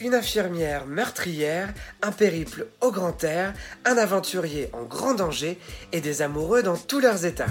une infirmière meurtrière, un périple au grand air, un aventurier en grand danger et des amoureux dans tous leurs états.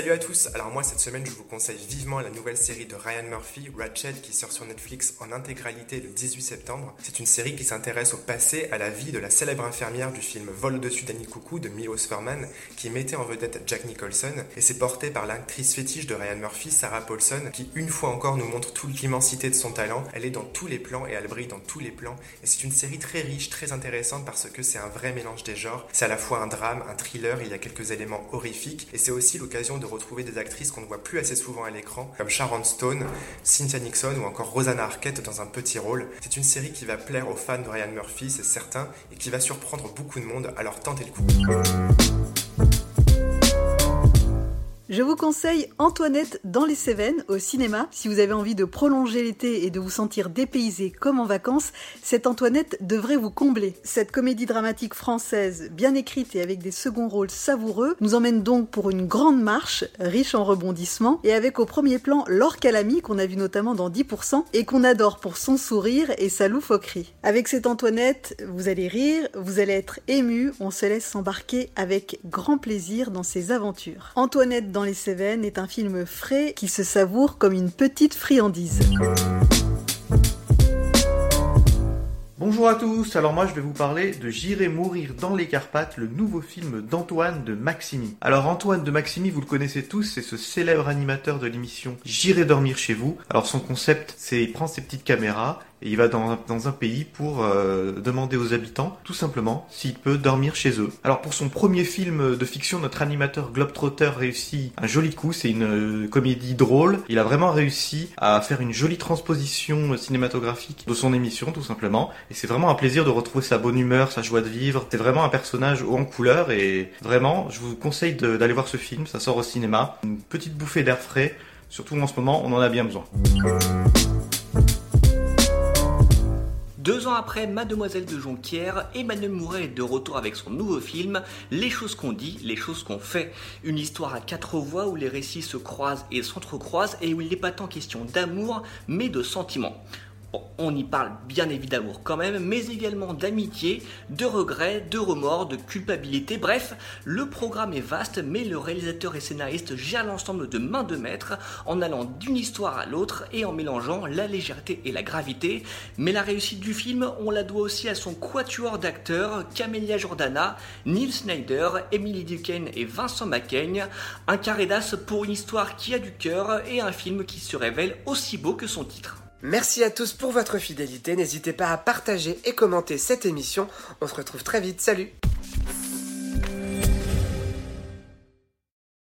Salut à tous, alors moi cette semaine je vous conseille vivement la nouvelle série de Ryan Murphy, Ratchet, qui sort sur Netflix en intégralité le 18 septembre. C'est une série qui s'intéresse au passé, à la vie de la célèbre infirmière du film Vol au-dessus d'Annie Coucou de Milos Forman, qui mettait en vedette Jack Nicholson, et c'est porté par l'actrice fétiche de Ryan Murphy, Sarah Paulson, qui une fois encore nous montre toute l'immensité de son talent. Elle est dans tous les plans et elle brille dans tous les plans, et c'est une série très riche, très intéressante parce que c'est un vrai mélange des genres. C'est à la fois un drame, un thriller, il y a quelques éléments horrifiques, et c'est aussi l'occasion de retrouver des actrices qu'on ne voit plus assez souvent à l'écran, comme Sharon Stone, Cynthia Nixon ou encore Rosanna Arquette dans un petit rôle. C'est une série qui va plaire aux fans de Ryan Murphy, c'est certain, et qui va surprendre beaucoup de monde, alors tentez le coup. Je vous conseille Antoinette dans les Cévennes au cinéma. Si vous avez envie de prolonger l'été et de vous sentir dépaysé comme en vacances, cette Antoinette devrait vous combler. Cette comédie dramatique française, bien écrite et avec des seconds rôles savoureux, nous emmène donc pour une grande marche, riche en rebondissements, et avec au premier plan Laure Calamy, qu'on a vu notamment dans 10%, et qu'on adore pour son sourire et sa loufoquerie. Avec cette Antoinette, vous allez rire, vous allez être ému, on se laisse s'embarquer avec grand plaisir dans ses aventures. Antoinette les Cévennes est un film frais qui se savoure comme une petite friandise. Bonjour à tous, alors moi je vais vous parler de J'irai mourir dans les Carpates, le nouveau film d'Antoine de Maximi. Alors Antoine de Maximi, vous le connaissez tous, c'est ce célèbre animateur de l'émission J'irai dormir chez vous. Alors son concept, c'est il prend ses petites caméras, et il va dans, dans un pays pour euh, demander aux habitants, tout simplement, s'il peut dormir chez eux. Alors pour son premier film de fiction, notre animateur Globetrotter réussit un joli coup, c'est une euh, comédie drôle. Il a vraiment réussi à faire une jolie transposition cinématographique de son émission, tout simplement. Et c'est vraiment un plaisir de retrouver sa bonne humeur, sa joie de vivre. C'est vraiment un personnage haut en couleur et vraiment, je vous conseille d'aller voir ce film, ça sort au cinéma. Une petite bouffée d'air frais, surtout en ce moment, on en a bien besoin. Deux ans après Mademoiselle de Jonquière, Emmanuel Mouret est de retour avec son nouveau film Les choses qu'on dit, les choses qu'on fait. Une histoire à quatre voix où les récits se croisent et s'entrecroisent et où il n'est pas tant question d'amour mais de sentiments on y parle bien évidemment quand même, mais également d'amitié, de regrets, de remords, de culpabilité. Bref, le programme est vaste, mais le réalisateur et scénariste gère l'ensemble de main de maître en allant d'une histoire à l'autre et en mélangeant la légèreté et la gravité. Mais la réussite du film, on la doit aussi à son quatuor d'acteurs, Camélia Jordana, Neil Snyder, Emily Duquesne et Vincent Macaigne. Un carré d'as pour une histoire qui a du cœur et un film qui se révèle aussi beau que son titre. Merci à tous pour votre fidélité. N'hésitez pas à partager et commenter cette émission. On se retrouve très vite. Salut